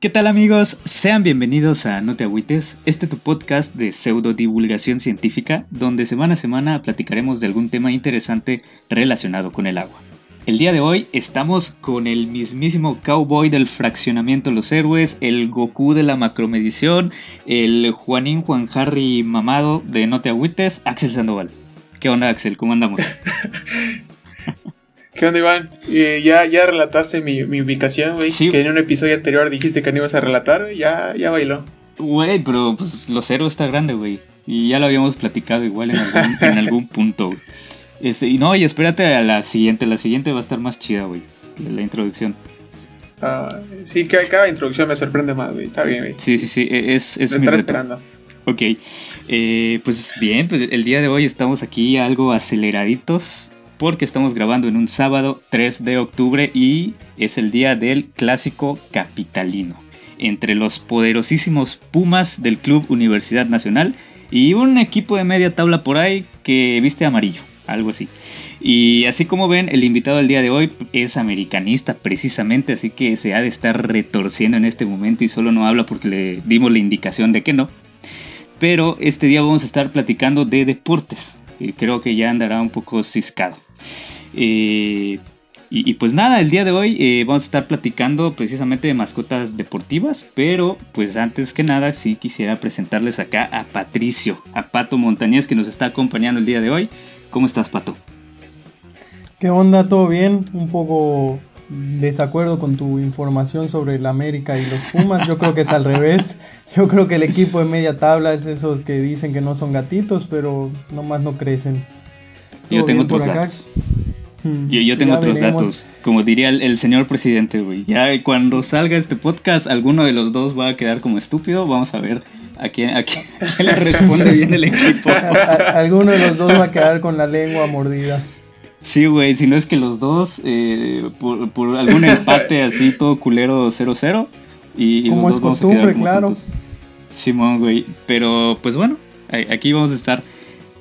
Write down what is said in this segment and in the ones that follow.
¿Qué tal amigos? Sean bienvenidos a No te agüites, este tu podcast de pseudo divulgación científica, donde semana a semana platicaremos de algún tema interesante relacionado con el agua. El día de hoy estamos con el mismísimo cowboy del fraccionamiento Los Héroes, el Goku de la macromedición, el Juanín Juan Harry mamado de No te agüites, Axel Sandoval. ¿Qué onda Axel? ¿Cómo andamos? ¿Qué onda, Iván? Eh, ya, ya relataste mi, ubicación, güey. Sí. Que en un episodio anterior dijiste que no ibas a relatar, ya, ya bailó. Güey, pero pues los héroes está grande, güey. Y ya lo habíamos platicado igual en algún, en algún punto. Este, y no, y espérate a la siguiente. La siguiente va a estar más chida, güey. La, introducción. Ah, sí, cada, cada, introducción me sorprende más, güey. Está bien, güey. Sí, sí, sí. E, es, es me esperando. Ok. Eh, pues bien, pues el día de hoy estamos aquí algo aceleraditos porque estamos grabando en un sábado 3 de octubre y es el día del clásico capitalino entre los poderosísimos Pumas del Club Universidad Nacional y un equipo de media tabla por ahí que viste amarillo, algo así. Y así como ven, el invitado del día de hoy es americanista precisamente, así que se ha de estar retorciendo en este momento y solo no habla porque le dimos la indicación de que no. Pero este día vamos a estar platicando de deportes creo que ya andará un poco ciscado. Eh, y, pues nada, el día de hoy eh, vamos a estar platicando precisamente de mascotas deportivas, pero pues antes que nada sí quisiera presentarles acá a Patricio, a Pato Montañez que nos está acompañando el día de hoy. ¿Cómo estás, Pato? ¿Qué onda? ¿Todo bien? Un poco desacuerdo con tu información sobre el América y los Pumas. Yo creo que es al revés. Yo creo que el equipo de media tabla es esos que dicen que no son gatitos, pero nomás no crecen. Yo tengo otros datos. Mm, yo, tengo otros datos. Como diría el, señor presidente, güey. Ya cuando salga este podcast, alguno de los dos va a quedar como estúpido. Vamos a ver a quién, a quién, le responde bien el equipo. alguno de los dos va a quedar con la lengua mordida. Sí, güey, si no es que los dos, eh, por, algún empate así, todo culero 0-0. Y, Como es costumbre, claro. Simón, güey. Pero pues bueno, aquí vamos a estar.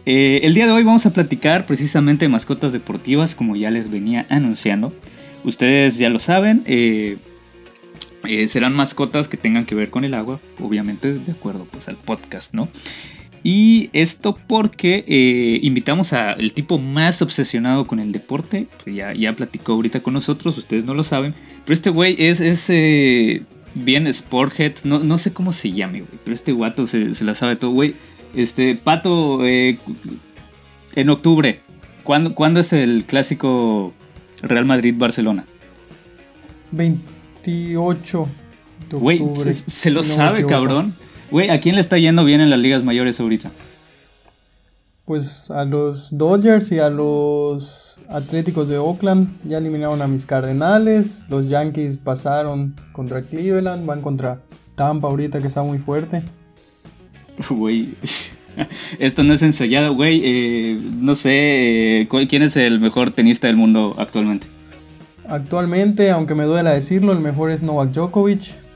Eh, el día de hoy vamos a platicar precisamente de mascotas deportivas, como ya les venía anunciando. Ustedes ya lo saben, eh, serán mascotas que tengan que ver con el agua, obviamente de acuerdo pues al podcast, ¿no? Y esto porque eh, invitamos al tipo más obsesionado con el deporte, que ya, ya platicó ahorita con nosotros, ustedes no lo saben, pero este güey es, es eh, bien sporthead, no, no sé cómo se llame, güey, pero este guato se, la sabe todo, güey. Este, Pato, eh, en octubre, ¿cuándo, ¿cuándo es el clásico Real Madrid-Barcelona? 28 de Güey, se, lo sabe, cabrón. Güey, ¿a quién le está yendo bien en las ligas mayores ahorita? Pues a los Dodgers y a los Atléticos de Oakland ya eliminaron a mis Cardenales. Los Yankees pasaron contra Cleveland, van contra Tampa ahorita que está muy fuerte. Güey, esto no es ensayado, güey. Eh, no sé, eh, ¿quién es el mejor tenista del mundo actualmente? Actualmente, aunque me duela decirlo, el mejor es Novak Djokovic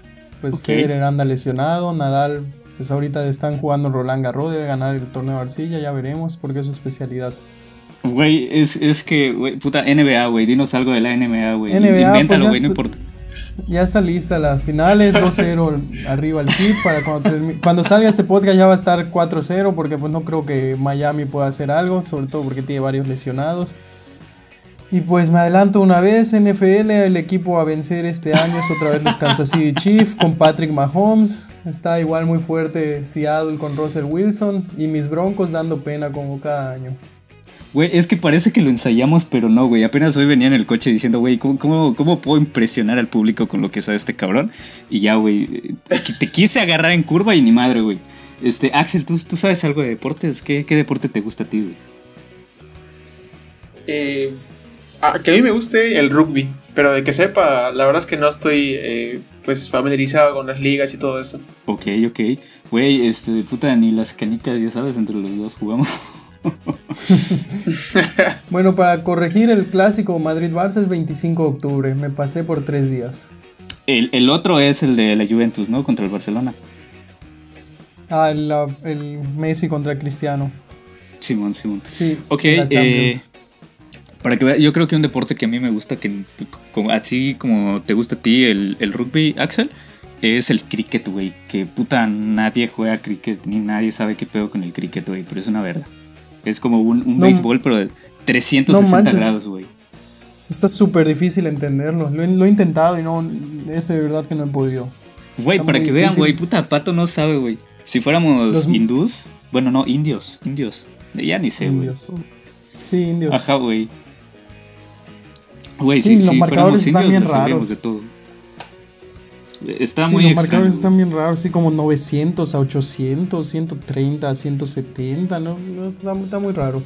pues Federer anda lesionado, Nadal, pues ahorita están jugando Roland Garros, debe ganar el torneo de arcilla, ya veremos, porque es su especialidad. Güey, es, es que, güey, puta, NBA, güey, dinos algo de la NBA, güey. Invéntalo, pues güey, no importa. Ya está lista las finales, 2-0 arriba el Heat, para cuando, cuando salga este podcast ya va a estar 4-0, porque pues no creo que Miami pueda hacer algo, sobre todo porque tiene varios lesionados. Y pues me adelanto una vez, NFL, el equipo a vencer este año es otra vez los Kansas City Chiefs con Patrick Mahomes. Está igual muy fuerte Seattle con Russell Wilson y mis Broncos dando pena como cada año. Güey, es que parece que lo ensayamos, pero no, güey. Apenas hoy venía en el coche diciendo, güey, ¿cómo, ¿cómo, puedo impresionar al público con lo que sabe este cabrón? Y ya, güey, te quise agarrar en curva y ni madre, güey. Este, Axel, ¿tú, ¿tú sabes algo de deportes? ¿Qué, ¿Qué deporte te gusta a ti, güey? Eh, Ah, que a mí me guste el rugby, pero de que sepa, la verdad es que no estoy eh, pues familiarizado con las ligas y todo eso. Ok, ok. Güey, este, puta, ni las canicas, ya sabes, entre los dos jugamos. bueno, para corregir el clásico Madrid-Barça es 25 de octubre, me pasé por tres días. El, el otro es el de la Juventus, ¿no? Contra el Barcelona. Ah, el, Messi contra Cristiano. Simón, Simón. Sí. Ok, eh, para que vea, yo creo que un deporte que a mí me gusta, que como, así como te gusta a ti el, el rugby, Axel, es el cricket, güey. Que puta, nadie juega cricket, ni nadie sabe qué pedo con el cricket, güey, pero es una verdad. Es como un, un No, béisbol, pero de 360 no manches. grados, güey. Está súper difícil entenderlo. Lo, he- lo he intentado y no. Es de verdad que no he podido. Güey, para que vean, güey, puta, Pato no sabe, güey. Si fuéramos Los- hindús, bueno, no, indios, indios. Ya ni sé, güey. Indios. Sí, indios. Ajá, güey. Güey, Sí, si, los si marcadores fuéramos están indios, bien raros. de todo. Está Sí, muy los extraño, marcadores están bien raros, así como 900 a 800, 130 a 170, ¿no? Está, está muy raro.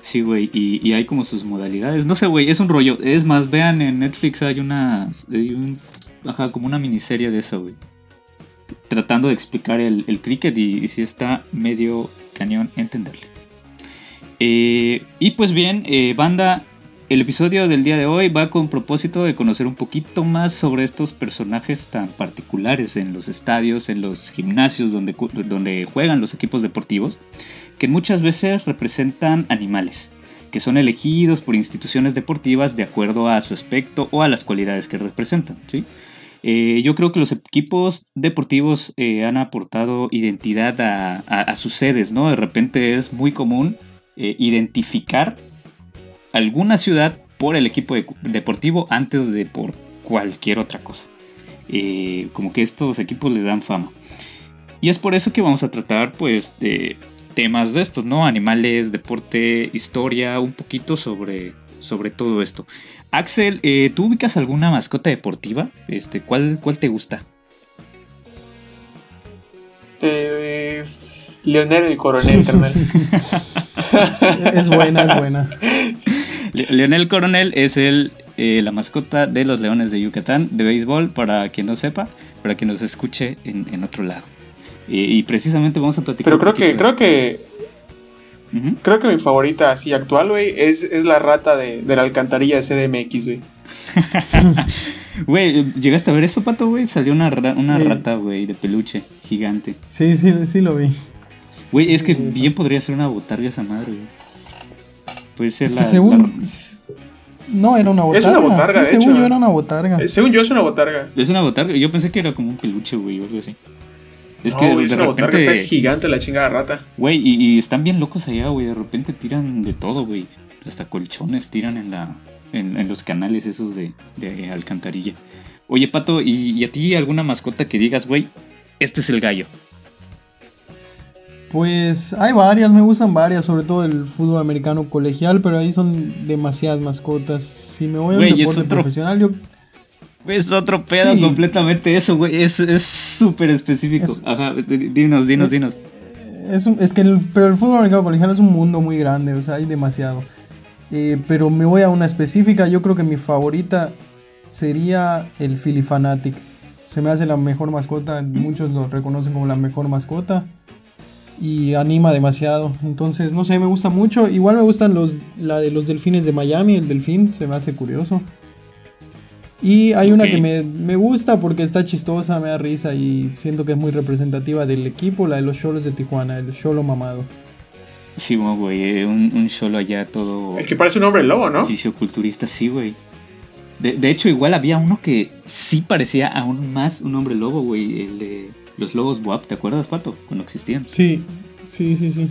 Sí, güey, y, y hay como sus modalidades. No sé, güey, es un rollo. Es más, vean en Netflix hay una. hay un- ajá, como una miniserie de eso, güey. Tratando de explicar el, el cricket y, y sí está medio cañón entenderle. Eh, y pues bien, eh, banda, el episodio del día de hoy va con propósito de conocer un poquito más sobre estos personajes tan particulares en los estadios, en los gimnasios donde, juegan los equipos deportivos, que muchas veces representan animales, que son elegidos por instituciones deportivas de acuerdo a su aspecto o a las cualidades que representan. ¿sí? Eh, yo creo que los equipos deportivos eh, han aportado identidad a sus sedes, ¿no? De repente es muy común eh, identificar alguna ciudad por el equipo de- deportivo antes de por cualquier otra cosa. Eh, como que estos equipos les dan fama. Y es por eso que vamos a tratar, pues, de temas de estos, ¿no? Animales, deporte, historia, un poquito sobre, sobre todo esto. Axel, eh, ¿tú ubicas alguna mascota deportiva? Este, ¿cuál, ¿Cuál te gusta? Eh, Leonel el coronel, carnal. Es buena, es buena. Le- Leonel Coronel es el, eh, la mascota de los Leones de Yucatán de béisbol, para quien no sepa, para quien nos escuche en, en otro lado. Y precisamente vamos a platicar. Pero un creo que, creo que, creo que mi favorita así actual, güey, es, es la rata de, de la alcantarilla de CDMX, güey. Güey, ¿llegaste a ver eso, pato, güey? Salió una, ra- una rata, güey, de peluche, gigante. Sí, sí, sí lo vi. Güey, es que eso. bien podría ser una botarga esa madre, güey. Puede ser Es la. que la- según. No, era una Es botarga. una botarga, sí, de según hecho. yo era una botarga. Eh, según yo es una botarga. Es una botarga. Yo pensé que era como un peluche, güey, o algo así. Es no, que güey, es de una botarga, está repente. gigante la chingada rata. Güey, y, y están bien locos allá, güey. De repente tiran de todo, güey. Hasta colchones tiran en la. En, en los canales esos de, de alcantarilla. Oye, Pato, ¿y, y a ti alguna mascota que digas, güey, este es el gallo? Pues hay varias, me gustan varias, sobre todo el fútbol americano colegial, pero ahí son demasiadas mascotas. Si me voy a un deporte otro- profesional, yo Es otro pedo Sí. completamente eso, güey. Es es súper específico. Es- Ajá, di- dinos, dinos, dinos. Es, un- es que el, pero el fútbol americano colegial es un mundo muy grande, o sea, hay demasiado. Eh, pero me voy a una específica, yo creo que mi favorita sería el Philly Fanatic. Se me hace la mejor mascota, muchos lo reconocen como la mejor mascota y anima demasiado. Entonces, no sé, me gusta mucho. Igual me gustan los la de los delfines de Miami, el delfín, se me hace curioso. Y hay una que me, me gusta porque está chistosa, me da risa y siento que es muy representativa del equipo, la de los Cholos de Tijuana, el Cholo mamado. Sí, mo, güey. eh, Un, un solo allá todo. El que parece un hombre lobo, ¿no? Fisioculturista, sí, güey. De, de hecho, igual había uno que sí parecía aún más un hombre lobo, güey. El de los lobos WAP, ¿te acuerdas, Pato? Cuando existían. Sí, sí, sí, sí.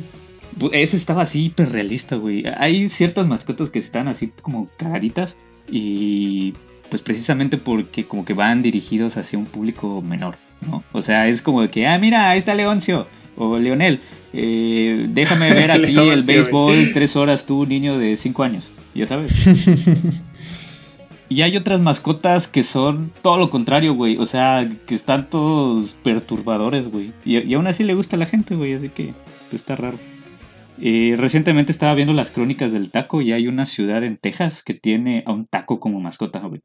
Ese estaba así hiperrealista, güey. Hay ciertas mascotas que están así como cagaditas y pues precisamente porque como que van dirigidos hacia un público menor, ¿no? O sea, es como de que, ah, mira, ahí está Leoncio o Leonel, eh, déjame ver aquí el béisbol tres horas tú, niño de cinco años, ya sabes. Y hay otras mascotas que son todo lo contrario, güey. O sea, que están todos perturbadores, güey. Y, y aún así le gusta a la gente, güey. Así que pues, está raro. Eh, recientemente estaba viendo las crónicas del taco y hay una ciudad en Texas que tiene a un taco como mascota, güey.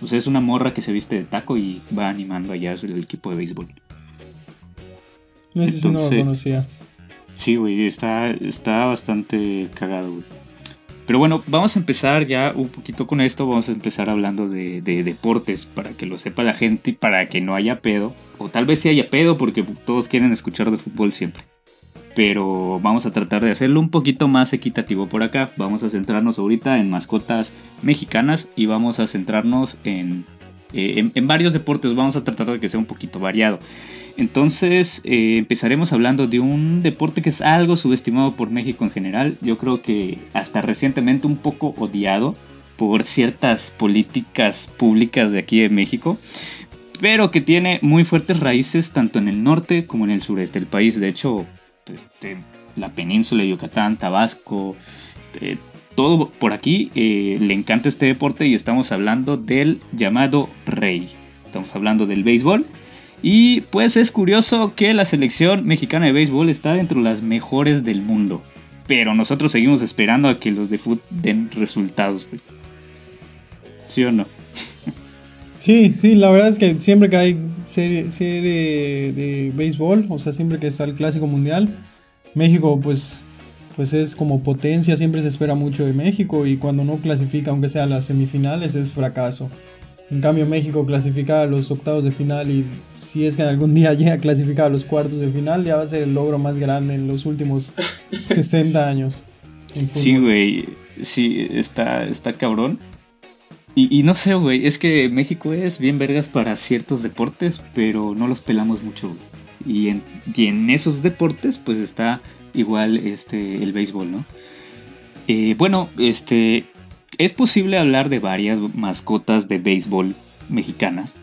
O sea, es una morra que se viste de taco y va animando allá el equipo de béisbol. Ese sí no lo conocía. Sí, güey, está, está bastante cagado, güey. Pero bueno, vamos a empezar ya un poquito con esto. Vamos a empezar hablando de, deportes para que lo sepa la gente y para que no haya pedo. O tal vez sí haya pedo porque todos quieren escuchar de fútbol siempre. Pero vamos a tratar de hacerlo un poquito más equitativo por acá. Vamos a centrarnos ahorita en mascotas mexicanas y vamos a centrarnos en eh, en, varios deportes vamos a tratar de que sea un poquito variado. Entonces eh, empezaremos hablando de un deporte que es algo subestimado por México en general. Yo creo que hasta recientemente un poco odiado por ciertas políticas públicas de aquí de México. Pero que tiene muy fuertes raíces tanto en el norte como en el sureste del país. De hecho, este, la península de Yucatán, Tabasco, eh, todo por aquí eh, le encanta este deporte y estamos hablando del llamado rey. Estamos hablando del béisbol. Y pues es curioso que la selección mexicana de béisbol está dentro de las mejores del mundo. Pero nosotros seguimos esperando a que los de fútbol den resultados. ¿Sí o no? Sí, sí, la verdad es que siempre que hay serie, serie de béisbol, o sea, siempre que está el Clásico Mundial, México pues pues es como potencia, siempre se espera mucho de México y cuando no clasifica, aunque sea a las semifinales, es fracaso. En cambio, México clasificar a los octavos de final y si es que algún día llega a clasificar a los cuartos de final, ya va a ser el logro más grande en los últimos 60 años. Sí, güey, sí, está, está cabrón. Y, no sé, güey, es que México es bien vergas para ciertos deportes, pero no los pelamos mucho. Y en, y en esos deportes, pues está igual este, el béisbol, ¿no? Eh, bueno, este, es posible hablar de varias mascotas de béisbol mexicanas.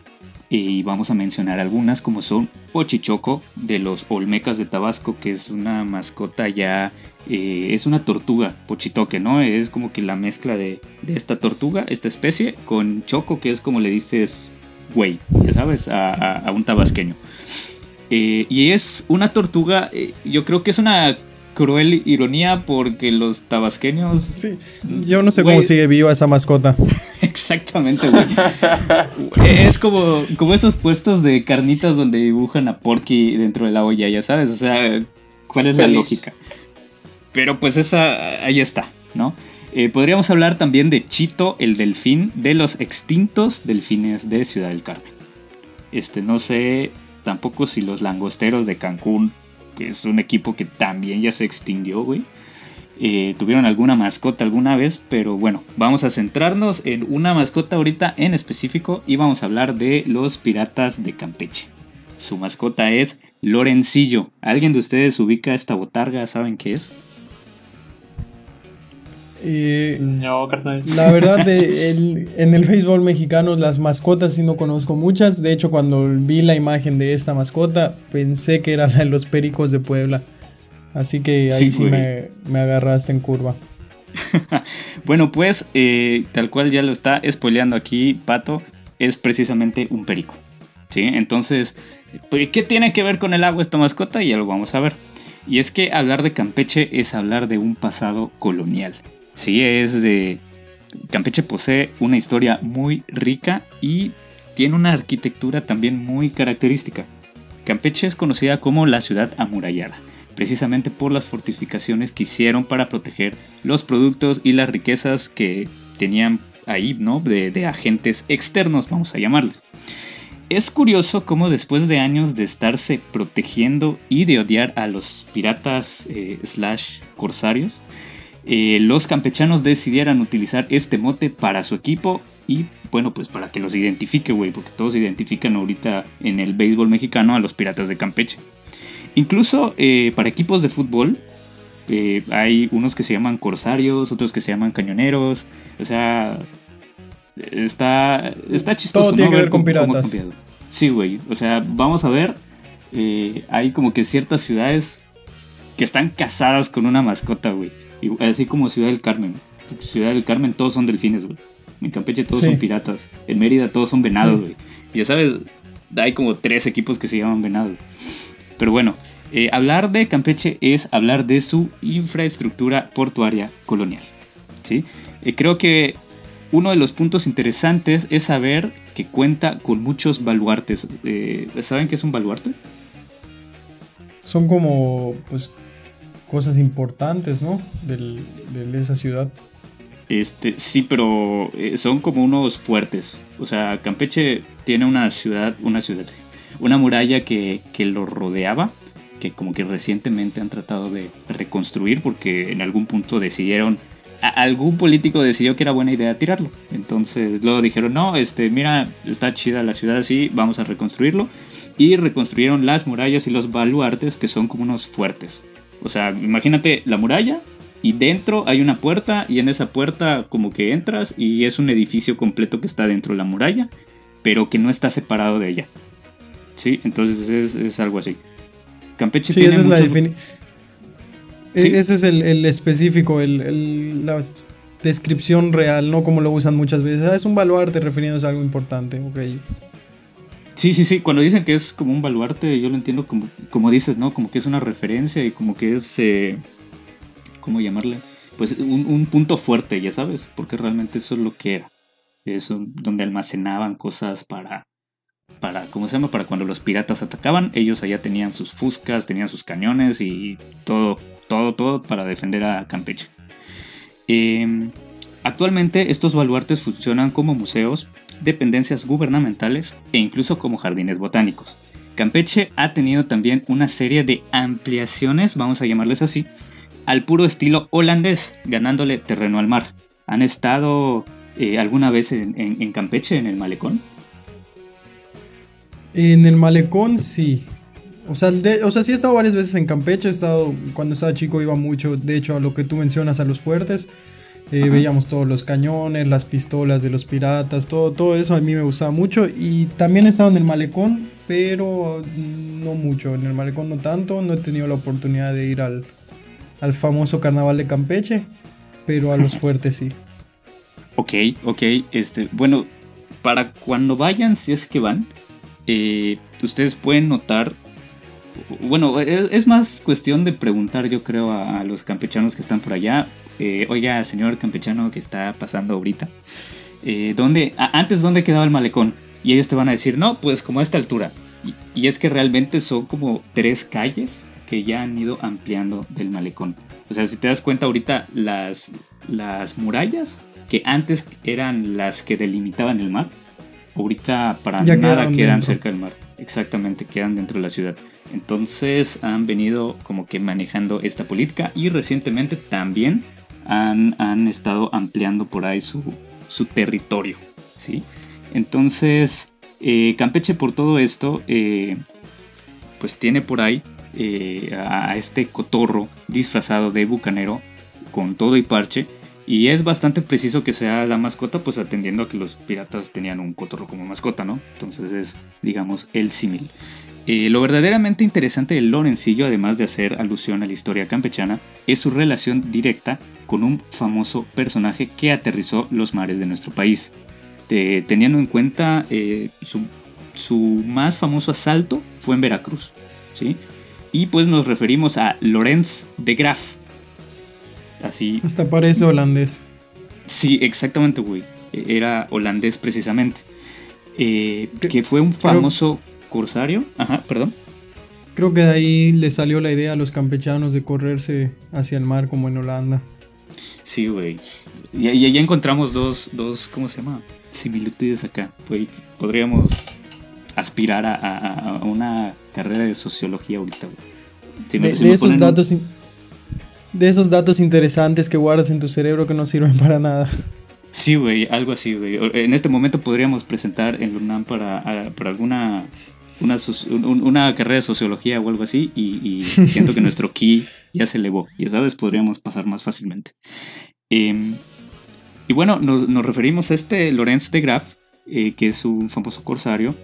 Y vamos a mencionar algunas como son Pochichoco de los Olmecas de Tabasco, que es una mascota ya, eh, es una tortuga, Pochitoque, ¿no? Es como que la mezcla de, esta tortuga, esta especie, con Choco, que es como le dices, güey, ya sabes, a, un tabasqueño. Eh, y es una tortuga, yo creo que es una cruel ironía porque los tabasqueños. Sí, yo no sé cómo sigue viva esa mascota. Exactamente, güey. es como, como esos puestos de carnitas donde dibujan a Porky dentro de la olla, ya sabes. O sea, ¿cuál es la lógica? Pero pues esa, ahí está, ¿no? Eh, podríamos hablar también de Chito, el delfín, de los extintos delfines de Ciudad del Carmen. Este, no sé tampoco si los langosteros de Cancún que es un equipo que también ya se extinguió, güey. Eh, tuvieron alguna mascota alguna vez, pero bueno, vamos a centrarnos en una mascota ahorita en específico y vamos a hablar de los piratas de Campeche. Su mascota es Lorencillo. ¿Alguien de ustedes ubica esta botarga? ¿Saben qué es? No, carnal. La verdad, en el béisbol mexicano las mascotas sí no conozco muchas. De hecho, cuando vi la imagen de esta mascota, pensé que era la de los pericos de Puebla. Así que ahí sí, me, agarraste en curva. bueno, pues eh, tal cual ya lo está spoileando aquí Pato, es precisamente un perico. ¿sí? Entonces, pues, ¿qué tiene que ver con el agua esta mascota? Ya lo vamos a ver. Y es que hablar de Campeche es hablar de un pasado colonial. Sí, es de... Campeche posee una historia muy rica y tiene una arquitectura también muy característica. Campeche es conocida como la ciudad amurallada, precisamente por las fortificaciones que hicieron para proteger los productos y las riquezas que tenían ahí, ¿no? De, agentes externos, vamos a llamarlos. Es curioso cómo después de años de estarse protegiendo y de odiar a los piratas eh, slash corsarios, eh, los campechanos decidieran utilizar este mote para su equipo y bueno, pues para que los identifique, güey, porque todos identifican ahorita en el béisbol mexicano a los piratas de Campeche. Incluso eh, para equipos de fútbol, eh, hay unos que se llaman corsarios, otros que se llaman cañoneros, o sea, está, está chistoso. Todo tiene que ver con piratas. sí, güey, o sea, vamos a ver, hay como que ciertas ciudades que están casadas con una mascota, güey. Así como Ciudad del Carmen. Ciudad del Carmen todos son delfines, güey. En Campeche todos son piratas. En Mérida todos son venados, güey. Ya sabes, hay como tres equipos que se llaman venados. Pero bueno, eh, hablar de Campeche es hablar de su infraestructura portuaria colonial. ¿sí? Eh, creo que uno de los puntos interesantes es saber que cuenta con muchos baluartes. Eh, ¿Saben qué es un baluarte? Son como, pues, cosas importantes, ¿no? de esa ciudad. Este, sí, pero eh, son como unos fuertes. O sea, Campeche tiene una ciudad, una ciudad, una muralla que, que lo rodeaba, que como que recientemente han tratado de reconstruir porque en algún punto decidieron algún político decidió que era buena idea tirarlo. Entonces luego dijeron, no, este, mira, está chida la ciudad así, vamos a reconstruirlo. Y reconstruyeron las murallas y los baluartes que son como unos fuertes. O sea, imagínate la muralla y dentro hay una puerta y en esa puerta como que entras y es un edificio completo que está dentro de la muralla, pero que no está separado de ella. Sí, entonces es, algo así. Campeche tiene esa es la definición e-, ese es el, específico, el, la descripción real, no como lo usan muchas veces. Ah, es un baluarte refiriéndose a algo importante, ok. Sí, sí, sí. Cuando dicen que es como un baluarte, yo lo entiendo como, como dices, ¿no? Como que es una referencia y como que es. Eh, ¿Cómo llamarle? Pues un, punto fuerte, ya sabes, porque realmente eso es lo que era. Es donde almacenaban cosas para. Para, ¿cómo se llama? Para cuando los piratas atacaban, ellos allá tenían sus fuscas, tenían sus cañones y todo todo, todo para defender a Campeche. Em, actualmente estos baluartes funcionan como museos, dependencias gubernamentales e incluso como jardines botánicos. Campeche ha tenido también una serie de ampliaciones, vamos a llamarles así, al puro estilo holandés, ganándole terreno al mar. ¿Han estado eh, alguna vez en Campeche, en el malecón? En el malecón sí, o sea, o sea, sí he estado varias veces en Campeche, he estado, cuando estaba chico iba mucho, de hecho, a lo que tú mencionas, a los fuertes. Eh, veíamos todos los cañones, las pistolas de los piratas, todo, todo eso a mí me gustaba mucho. Y también he estado en el malecón, pero no mucho. En el malecón no tanto, no he tenido la oportunidad de ir al, al famoso carnaval de Campeche, pero a los fuertes sí. Ok, ok, este, bueno, para cuando vayan, si es que van, eh, ustedes pueden notar bueno, es, más cuestión de preguntar, yo creo, a, los campechanos que están por allá. Eh, oiga, señor campechano que está pasando ahorita, eh, ¿dónde, antes, ¿dónde quedaba el malecón? Y ellos te van a decir, no, pues como a esta altura. Y, es que realmente son como tres calles que ya han ido ampliando del malecón. O sea, si te das cuenta ahorita, las, las murallas que antes eran las que delimitaban el mar, ahorita para nada quedan cerca del mar. Exactamente, quedan dentro de la ciudad. Entonces han venido como que manejando esta política y recientemente también han, han estado ampliando por ahí su, su territorio. ¿sí? Entonces, eh, Campeche por todo esto, eh, pues tiene por ahí eh, a este cotorro disfrazado de bucanero con todo y parche y es bastante preciso que sea la mascota, pues atendiendo a que los piratas tenían un cotorro como mascota, ¿no? Entonces es, digamos, el símil. Eh, lo verdaderamente interesante de Lorencillo, además de hacer alusión a la historia campechana, es su relación directa con un famoso personaje que aterrizó los mares de nuestro país. teniendo en cuenta eh, su, su, más famoso asalto fue en Veracruz, ¿sí? Y pues nos referimos a Lorenz de Graff, Así. Hasta parece holandés. Sí, exactamente, güey. E, era holandés precisamente. Eh, que fue un famoso corsario. Ajá, perdón. Creo que de ahí le salió la idea a los campechanos de correrse hacia el mar como en Holanda. Sí, güey. Y, ahí ya encontramos dos, dos, ¿cómo se llama? Similitudes acá. podríamos aspirar a, una carrera de sociología ahorita, güey. de, esos datos de esos datos interesantes que guardas en tu cerebro que no sirven para nada. Sí, güey, algo así, güey. En este momento podríamos presentar en UNAM para, para alguna una, una, carrera de sociología o algo así y, siento que nuestro ki ya se elevó. Ya sabes, podríamos pasar más fácilmente. Em, y bueno, nos, referimos a este Lorenz de Graff, eh, que es un famoso corsario.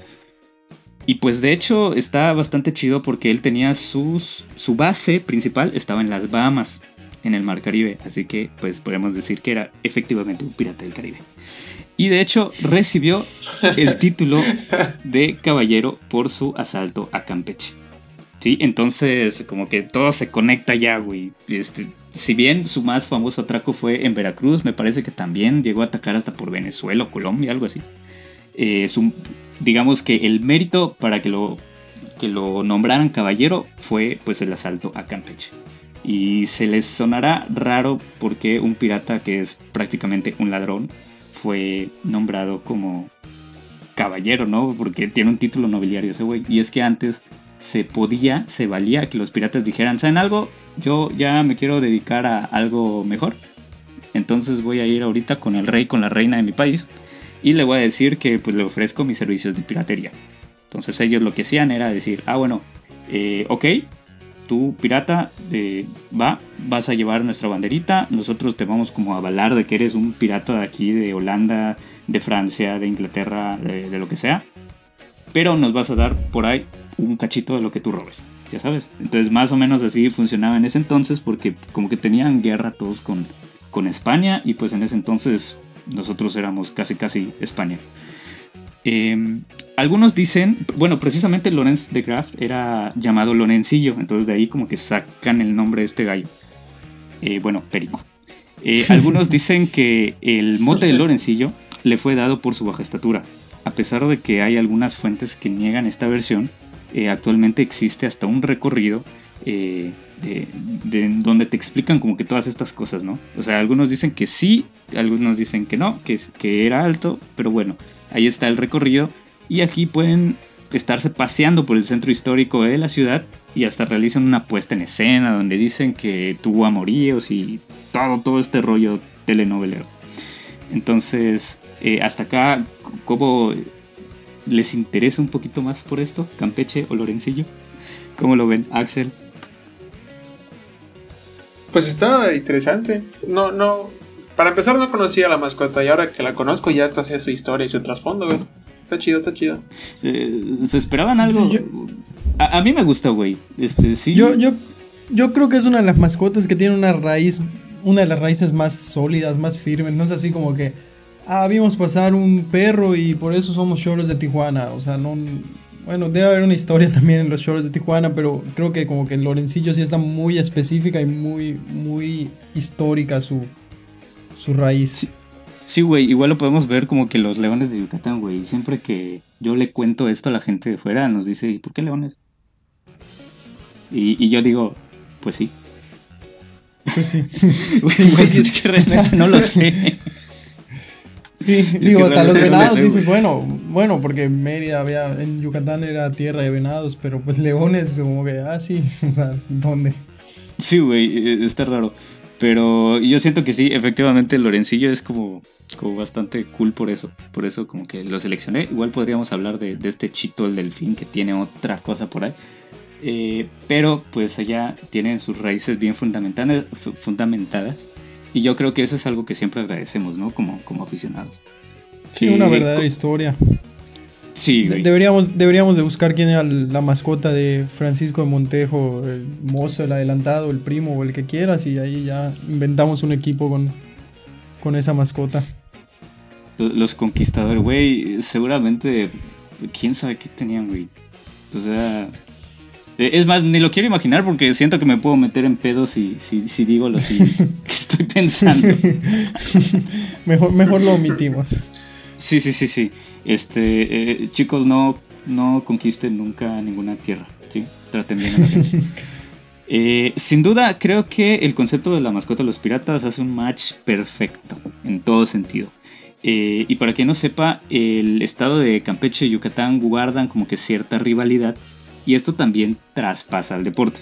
Y pues de hecho está bastante chido porque él tenía sus, su base principal, estaba en las Bahamas, en el Mar Caribe. Así que pues podemos decir que era efectivamente un pirata del Caribe. Y de hecho recibió el título de caballero por su asalto a Campeche. Sí, entonces como que todo se conecta ya, güey. Este, si bien su más famoso atraco fue en Veracruz, me parece que también llegó a atacar hasta por Venezuela o Colombia, algo así. Eh, digamos que el mérito para que lo, que lo nombraran caballero fue pues el asalto a Campeche. Y se les sonará raro porque un pirata que es prácticamente un ladrón fue nombrado como caballero, ¿no? Porque tiene un título nobiliario ese güey. Y es que antes se podía, se valía que los piratas dijeran, ¿saben algo? Yo ya me quiero dedicar a algo mejor. Entonces voy a ir ahorita con el rey, con la reina de mi país. Y le voy a decir que pues le ofrezco mis servicios de piratería. Entonces ellos lo que hacían era decir, ah bueno, eh, ok, tú pirata, va, vas a llevar nuestra banderita, nosotros te vamos como a avalar de que eres un pirata de aquí, de Holanda, de Francia, de Inglaterra, de, lo que sea, pero nos vas a dar por ahí un cachito de lo que tú robes, ya sabes. Entonces más o menos así funcionaba en ese entonces porque como que tenían guerra todos con, con España y pues en ese entonces nosotros éramos casi casi España. Em, algunos dicen, bueno, precisamente Lorenz de Graft era llamado Lorencillo, entonces de ahí como que sacan el nombre de este gallo. Eh, bueno, Perico. Eh, algunos dicen que el mote de Lorencillo le fue dado por su baja estatura. A pesar de que hay algunas fuentes que niegan esta versión, eh, actualmente existe hasta un recorrido de, donde te explican como que todas estas cosas, ¿no? O sea, algunos dicen que sí, algunos dicen que no, que, que era alto, pero bueno, ahí está el recorrido y aquí pueden estarse paseando por el centro histórico de la ciudad y hasta realizan una puesta en escena donde dicen que tuvo amoríos y todo, todo este rollo telenovelero. Entonces, eh, hasta acá, ¿cómo les interesa un poquito más por esto? ¿Campeche o Lorencillo? ¿Cómo lo ven, Axel? Pues está interesante. No, no. Para empezar, no conocía a la mascota y ahora que la conozco, ya está hacia su historia y su trasfondo, güey. Está chido, está chido. Eh, ¿Se esperaban algo? a, mí me gusta, güey. Este, sí. Yo, yo, yo creo que es una de las mascotas que tiene una raíz, una de las raíces más sólidas, más firmes. No es así como que, ah, vimos pasar un perro y por eso somos choros de Tijuana. O sea, no. Bueno, debe haber una historia también en los choros de Tijuana, pero creo que como que Lorencillo sí está muy específica y muy, muy histórica su, su raíz. Sí, güey, igual lo podemos ver como que los leones de Yucatán, güey. Siempre que yo le cuento esto a la gente de fuera, nos dice, ¿y por qué leones? Y, yo digo, pues sí. Pues sí. es que realmente no lo sé. Sí, digo, hasta los venados dices, bueno, bueno, porque Mérida había, en Yucatán era tierra de venados, pero pues leones, como que, ah, sí, o sea, ¿dónde? Sí, güey, e, está raro. Pero yo siento que sí, efectivamente Lorencillo es como, como bastante cool por eso. Por eso como que lo seleccioné. Igual podríamos hablar de, este chito, el delfín, que tiene otra cosa por ahí. Eh, pero pues allá tienen sus raíces bien fundamentadas, fundamentadas. Y yo creo que eso es algo que siempre agradecemos, ¿no? Como, como aficionados. Sí, una verdadera historia. Sí, Deberíamos, deberíamos de buscar quién era la mascota de Francisco de Montejo, el mozo, el adelantado, el primo o el que quieras, y ahí ya inventamos un equipo con, con esa mascota. Los conquistadores, güey, seguramente, quién sabe qué tenían, güey. O sea, es más, ni lo quiero imaginar porque siento que me puedo meter en pedos si, si, digo lo que estoy pensando. mejor, mejor lo omitimos. Sí, sí, sí, sí. Este, eh, chicos, no, no conquisten nunca ninguna tierra, ¿sí? Traten bien a la gente. Eh, sin duda, creo que el concepto de la mascota de los piratas hace un match perfecto, en todo sentido. Eh, y para quien no sepa, el estado de Campeche y Yucatán guardan como que cierta rivalidad, y esto también traspasa al deporte.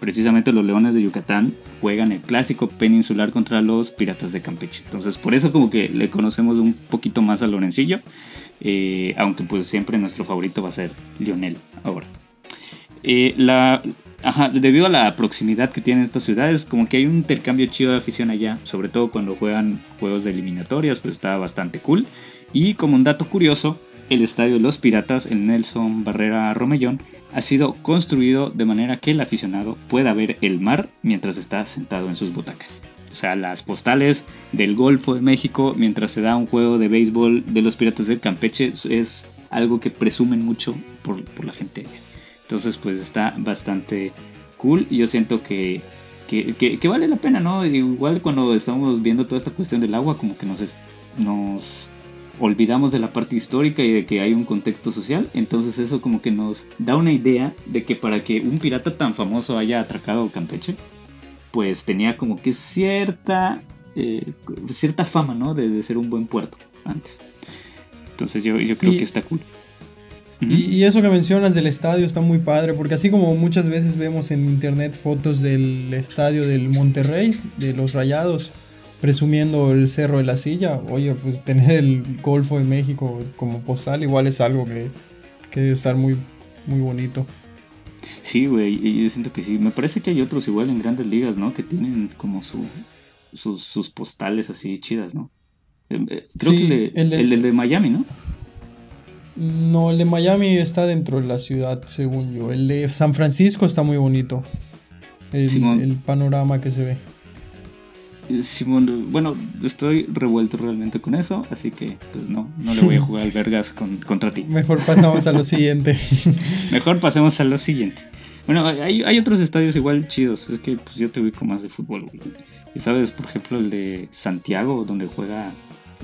Precisamente los Leones de Yucatán juegan el clásico peninsular contra los Piratas de Campeche. Entonces por eso como que le conocemos un poquito más a Lorencillo, eh, aunque pues siempre nuestro favorito va a ser Lionel ahora. Eh, la, debido a la proximidad que tienen estas ciudades, como que hay un intercambio chido de afición allá, sobre todo cuando juegan juegos de eliminatorias, pues está bastante cool. Y como un dato curioso, el estadio los Piratas, el Nelson Barrera Romellón, ha sido construido de manera que el aficionado pueda ver el mar mientras está sentado en sus butacas. O sea, las postales del Golfo de México mientras se da un juego de béisbol de los Piratas del Campeche es algo que presumen mucho por, la gente allá. Entonces, pues está bastante cool y yo siento que, que, vale la pena, ¿no? Igual cuando estamos viendo toda esta cuestión del agua, como que nos, nos olvidamos de la parte histórica y de que hay un contexto social, entonces eso como que nos da una idea de que para que un pirata tan famoso haya atracado Campeche, pues tenía como que cierta, eh, cierta fama, ¿no? De, ser un buen puerto antes. Entonces yo, yo creo que está cool. Y, eso que mencionas del estadio está muy padre, porque así como muchas veces vemos en internet fotos del estadio del Monterrey, de los Rayados, presumiendo el Cerro de la Silla, oye, pues tener el Golfo de México como postal igual es algo que, que debe estar muy, muy bonito. Sí, güey, yo siento que sí. Me parece que hay otros igual en grandes ligas, ¿no? Que tienen como su, sus, postales así chidas, ¿no? Eh, eh, creo que el de, el de Miami, ¿no? No, el de Miami está dentro de la ciudad, según yo. El de San Francisco está muy bonito. El, panorama que se ve. Simón, bueno, estoy revuelto realmente con eso, así que pues no, no le voy a jugar al Vergas contra ti. Mejor pasamos a lo siguiente. Mejor pasemos a lo siguiente. Bueno, hay, hay, otros estadios igual chidos, es que pues yo te ubico más de fútbol, Y sabes, por ejemplo, el de Santiago, donde juega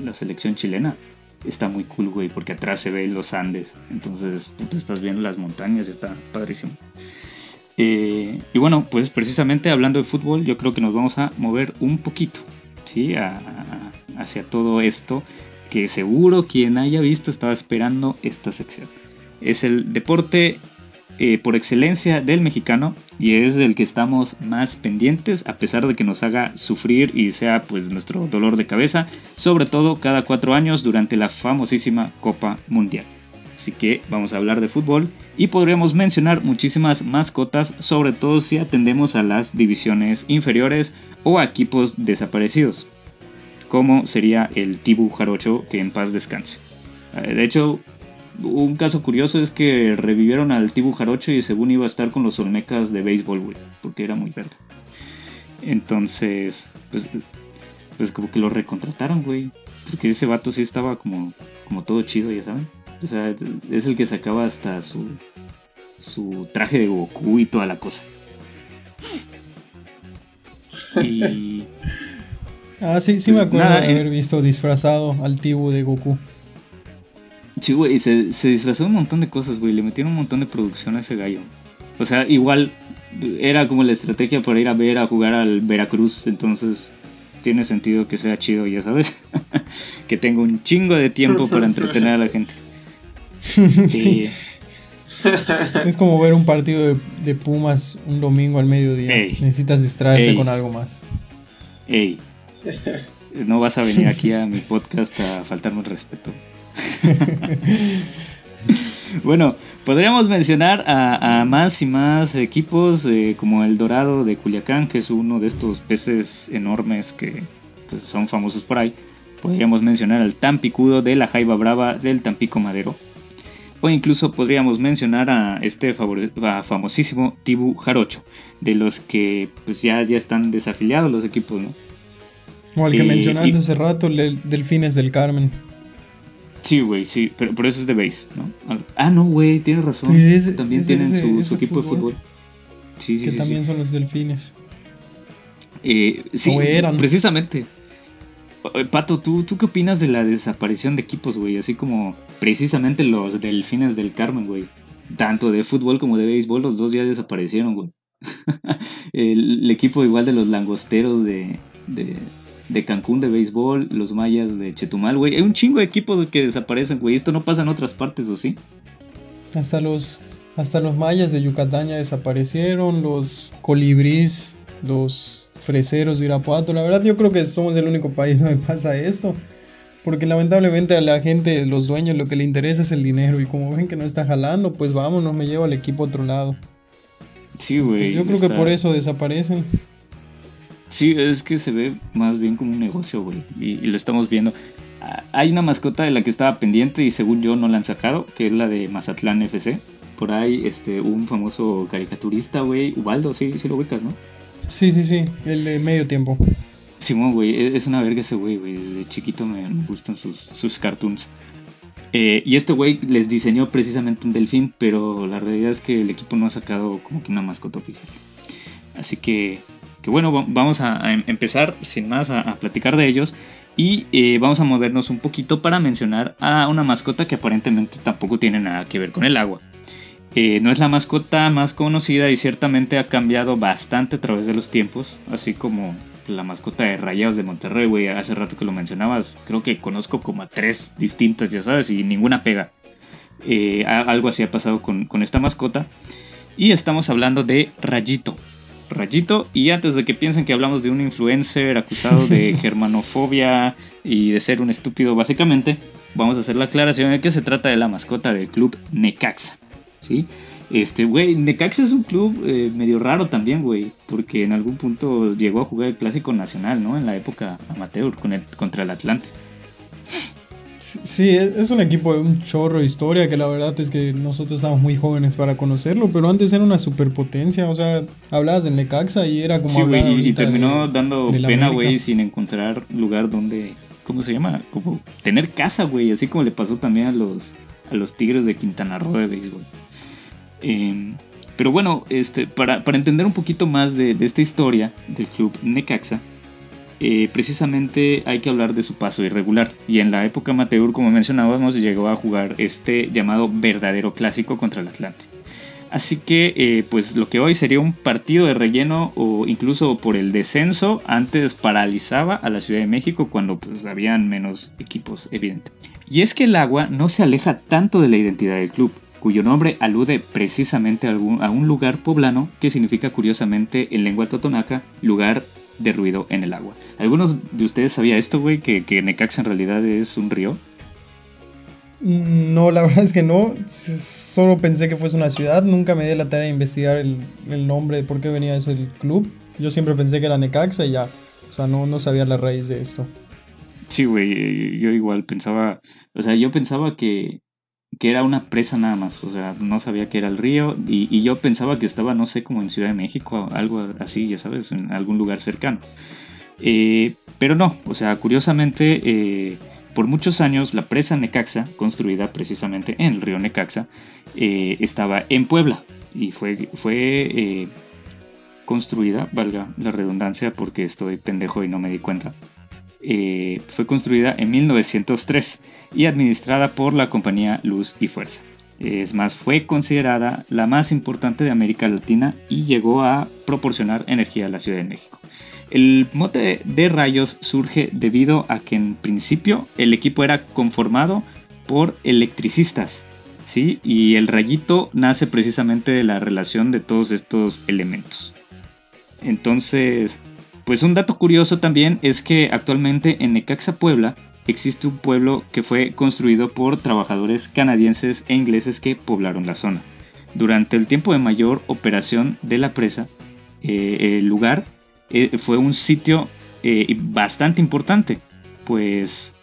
la selección chilena está muy cool, güey, porque atrás se ven los Andes. Entonces, tú estás viendo las montañas, está padrísimo. Eh, y bueno, pues precisamente hablando de fútbol, yo creo que nos vamos a mover un poquito, ¿sí? hacia todo esto que seguro quien haya visto estaba esperando esta sección. Es el deporte eh, por excelencia del mexicano y es del que estamos más pendientes a pesar de que nos haga sufrir y sea pues nuestro dolor de cabeza, sobre todo cada cuatro años durante la famosísima Copa Mundial. Así que vamos a hablar de fútbol y podríamos mencionar muchísimas mascotas, sobre todo si atendemos a las divisiones inferiores o a equipos desaparecidos, como sería el Tibu Jarocho que en paz descanse. Eh, de hecho, un caso curioso es que revivieron al Tibu Jarocho y según iba a estar con los Olmecas de béisbol, güey, porque era muy verde. Entonces, pues, pues como que lo recontrataron, güey. Porque ese vato sí estaba como, como todo chido, ya saben. O sea, es el que sacaba hasta su, su traje de Goku y toda la cosa. Y... Ah, sí, sí me pues acuerdo de haber visto disfrazado al Tibu de Goku. Sí, güey, se, se disfrazó un montón de cosas, güey. Le metieron un montón de producción a ese gallo. O sea, igual era como la estrategia para ir a ver a jugar al Veracruz. Entonces, tiene sentido que sea chido, ya sabes. que tenga un chingo de tiempo para entretener a la gente. sí. es como ver un partido de, Pumas un domingo al mediodía. Necesitas distraerte con algo más. Ey. No vas a venir aquí a mi podcast a faltarme el respeto. bueno, podríamos mencionar a, más y más equipos eh, como el Dorado de Culiacán, que es uno de estos peces enormes que pues, son famosos por ahí. Podríamos mencionar al Tampicudo de la Jaiba Brava del Tampico Madero. O incluso podríamos mencionar a este famosísimo Tibu Jarocho, de los que pues ya, ya están desafiliados los equipos, ¿no? O al que eh, mencionaste hace rato, el Delfines del Carmen. Sí, güey, sí, pero, por eso es de base, ¿no? Ah, no, güey, tienes razón. también tienen su, equipo de fútbol. Sí, sí, que también son los delfines. Eh, sí, precisamente. Pato, ¿tú, ¿tú qué opinas de la desaparición de equipos, güey? Así como precisamente los delfines del Carmen, güey. Tanto de fútbol como de béisbol, los dos ya desaparecieron, güey. el, equipo igual de los langosteros de, de Cancún de béisbol, los mayas de Chetumal, güey. Hay un chingo de equipos que desaparecen, güey. Esto no pasa en otras partes, ¿o sí? Hasta los, hasta los mayas de Yucatán ya desaparecieron, los colibrís, los freseros de Irapuato. La verdad yo creo que somos el único país donde pasa esto. Porque lamentablemente a la gente, los dueños, lo que le interesa es el dinero. Y como ven que no está jalando, pues vámonos, me llevo al equipo a otro lado. Sí, güey. Pues yo creo que por eso desaparecen. Sí, es que se ve más bien como un negocio, güey. Y, lo estamos viendo. Ah, hay una mascota de la que estaba pendiente y según yo no la han sacado, que es la de Mazatlán FC. Por ahí, este, un famoso caricaturista, güey, Ubaldo, sí, sí lo ubicas, ¿no? Sí, sí, sí, el de medio tiempo. Simón, güey, e, es una verga ese güey, güey. Desde chiquito me, gustan sus, sus cartoons. Eh, y este güey les diseñó precisamente un delfín, pero la realidad es que el equipo no ha sacado como que una mascota oficial. Así que que bueno, vamos a, em, empezar sin más a, platicar de ellos y eh, vamos a movernos un poquito para mencionar a una mascota que aparentemente tampoco tiene nada que ver con el agua. Eh, no es la mascota más conocida y ciertamente ha cambiado bastante a través de los tiempos, así como la mascota de Rayados de Monterrey, güey, hace rato que lo mencionabas, creo que conozco como a tres distintas, ya sabes, y ninguna pega. Eh, algo así ha pasado con, con esta mascota. Y estamos hablando de Rayito. Rayito, y antes de que piensen que hablamos de un influencer acusado de germanofobia y de ser un estúpido básicamente, vamos a hacer la aclaración de que se trata de la mascota del club Necaxa. ¿Sí? Este, güey, Necaxa es un club eh, medio raro también, güey, porque en algún punto llegó a jugar el Clásico Nacional, ¿no? En la época amateur con el, contra el Atlante. Sí, es un equipo de un chorro de historia que la verdad es que nosotros estamos muy jóvenes para conocerlo, pero antes era una superpotencia, o sea, hablabas del Necaxa y era como... Sí, güey, y, terminó dando pena, güey, sin encontrar lugar donde, ¿cómo se llama? Como tener casa, güey, así como le pasó también a los, a los Tigres de Quintana Roo de béisbol. Em, pero bueno, este, para, para, entender un poquito más de, esta historia del club Necaxa, eh, precisamente hay que hablar de su paso irregular. Y en la época amateur, como mencionábamos, llegó a jugar este llamado verdadero clásico contra el Atlante. Así que, eh, pues lo que hoy sería un partido de relleno o incluso por el descenso, antes paralizaba a la Ciudad de México cuando pues habían menos equipos, evidente. Y es que el agua no se aleja tanto de la identidad del club, cuyo nombre alude precisamente a, un lugar poblano que significa curiosamente en lengua totonaca lugar de ruido en el agua. ¿Algunos de ustedes sabía esto, güey? Que, que Necaxa en realidad es un río. No, la verdad es que no. Solo pensé que fuese una ciudad. Nunca me di la tarea de investigar el, el nombre de por qué venía ese club. Yo siempre pensé que era Necaxa y ya. O sea, no, no sabía la raíz de esto. Sí, güey. Yo igual pensaba. O sea, yo pensaba que, que era una presa nada más, o sea, no sabía que era el río y, yo pensaba que estaba, no sé, como en Ciudad de México, algo así, ya sabes, en algún lugar cercano. Eh, pero no, o sea, curiosamente, eh, por muchos años la presa Necaxa, construida precisamente en el río Necaxa, eh, estaba en Puebla y fue, fue construida, valga la redundancia porque estoy pendejo y no me di cuenta, eh, fue construida en 1903 y administrada por la compañía Luz y Fuerza. Es más, fue considerada la más importante de América Latina y llegó a proporcionar energía a la Ciudad de México. El mote de rayos surge debido a que en principio el equipo era conformado por electricistas, ¿sí? Y el rayito nace precisamente de la relación de todos estos elementos. Entonces, pues un dato curioso también es que actualmente en Necaxa Puebla existe un pueblo que fue construido por trabajadores canadienses e ingleses que poblaron la zona. Durante el tiempo de mayor operación de la presa, eh, el lugar eh, fue un sitio eh, bastante importante, pues,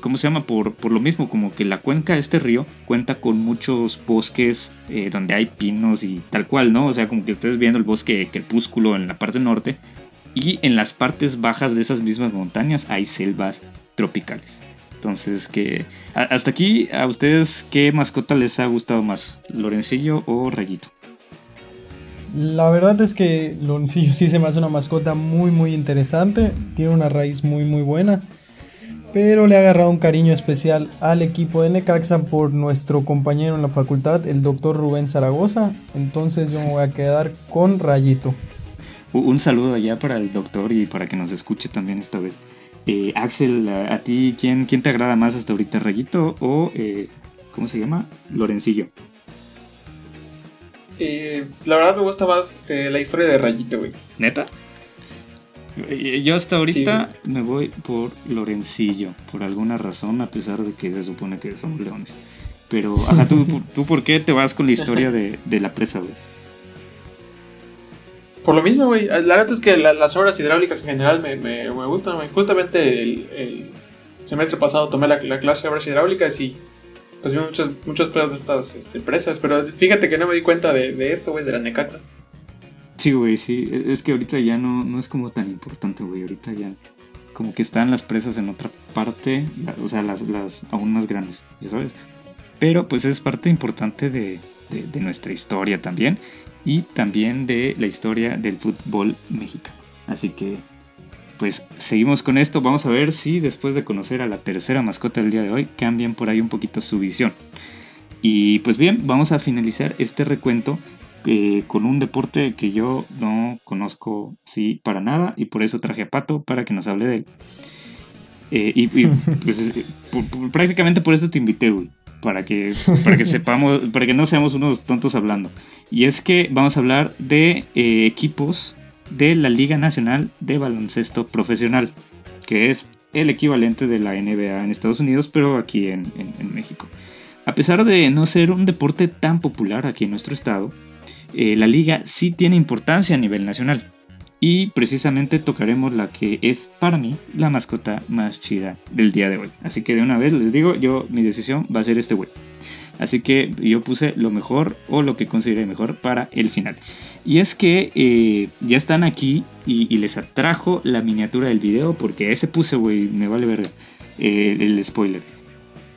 ¿cómo se llama? Por, por, lo mismo, como que la cuenca de este río cuenta con muchos bosques donde hay pinos y tal cual, ¿no? O sea, como que estés viendo el bosque crepúsculo en la parte norte, y en las partes bajas de esas mismas montañas hay selvas tropicales. Entonces, que hasta aquí, ¿a ustedes qué mascota les ha gustado más? ¿Lorencillo o Rayito? La verdad es que Lorencillo sí se me hace una mascota muy, muy interesante. Tiene una raíz muy, muy buena. Pero le ha agarrado un cariño especial al equipo de Necaxa por nuestro compañero en la facultad, el doctor Rubén Zaragoza. Entonces yo me voy a quedar con Rayito. Un saludo allá para el doctor y para que nos escuche también esta vez. Eh, Axel, a, ti, ¿quién, ¿quién, te agrada más hasta ahorita, Rayito o, eh, ¿cómo se llama? Lorencillo. Eh, la verdad me gusta más la historia de Rayito, güey. ¿Neta? Yo hasta ahorita me voy por Lorencillo, por alguna razón, a pesar de que se supone que somos leones. Pero, ajá, ¿tú, ¿tú, por qué te vas con la historia de, de la presa, güey? Por lo mismo, güey. La verdad es que las obras hidráulicas en general me, me, me gustan, güey. Justamente el, semestre pasado tomé la, clase de obras hidráulicas y pues vi muchos, muchos pedos de estas este, presas. Pero fíjate que no me di cuenta de, de esto, güey, de la Necaxa. Sí, güey, sí. Es que ahorita ya no, no es como tan importante, güey. Ahorita ya como que están las presas en otra parte, o sea, las, las aún más grandes, ya sabes. Pero pues es parte importante de, de, de nuestra historia también y también de la historia del fútbol mexicano. Así que, pues seguimos con esto. Vamos a ver si después de conocer a la tercera mascota del día de hoy cambian por ahí un poquito su visión. Y pues bien, vamos a finalizar este recuento eh, con un deporte que yo no conozco, sí, para nada, y por eso traje a Pato para que nos hable de él. Eh, y, pues, prácticamente por eso te invité, güey. Para que, para que sepamos, para que no seamos unos tontos hablando. Y es que vamos a hablar de eh, equipos de la Liga Nacional de Baloncesto Profesional, que es el equivalente de la NBA en Estados Unidos, pero aquí en, México. A pesar de no ser un deporte tan popular aquí en nuestro estado, eh, la liga sí tiene importancia a nivel nacional. Y precisamente tocaremos la que es para mí la mascota más chida del día de hoy. Así que de una vez les digo, yo mi decisión va a ser este güey. Así que yo puse lo mejor o lo que consideré mejor para el final. Y es que eh, ya están aquí y, les atrajo la miniatura del video porque ese puse, güey, me vale ver eh, el spoiler.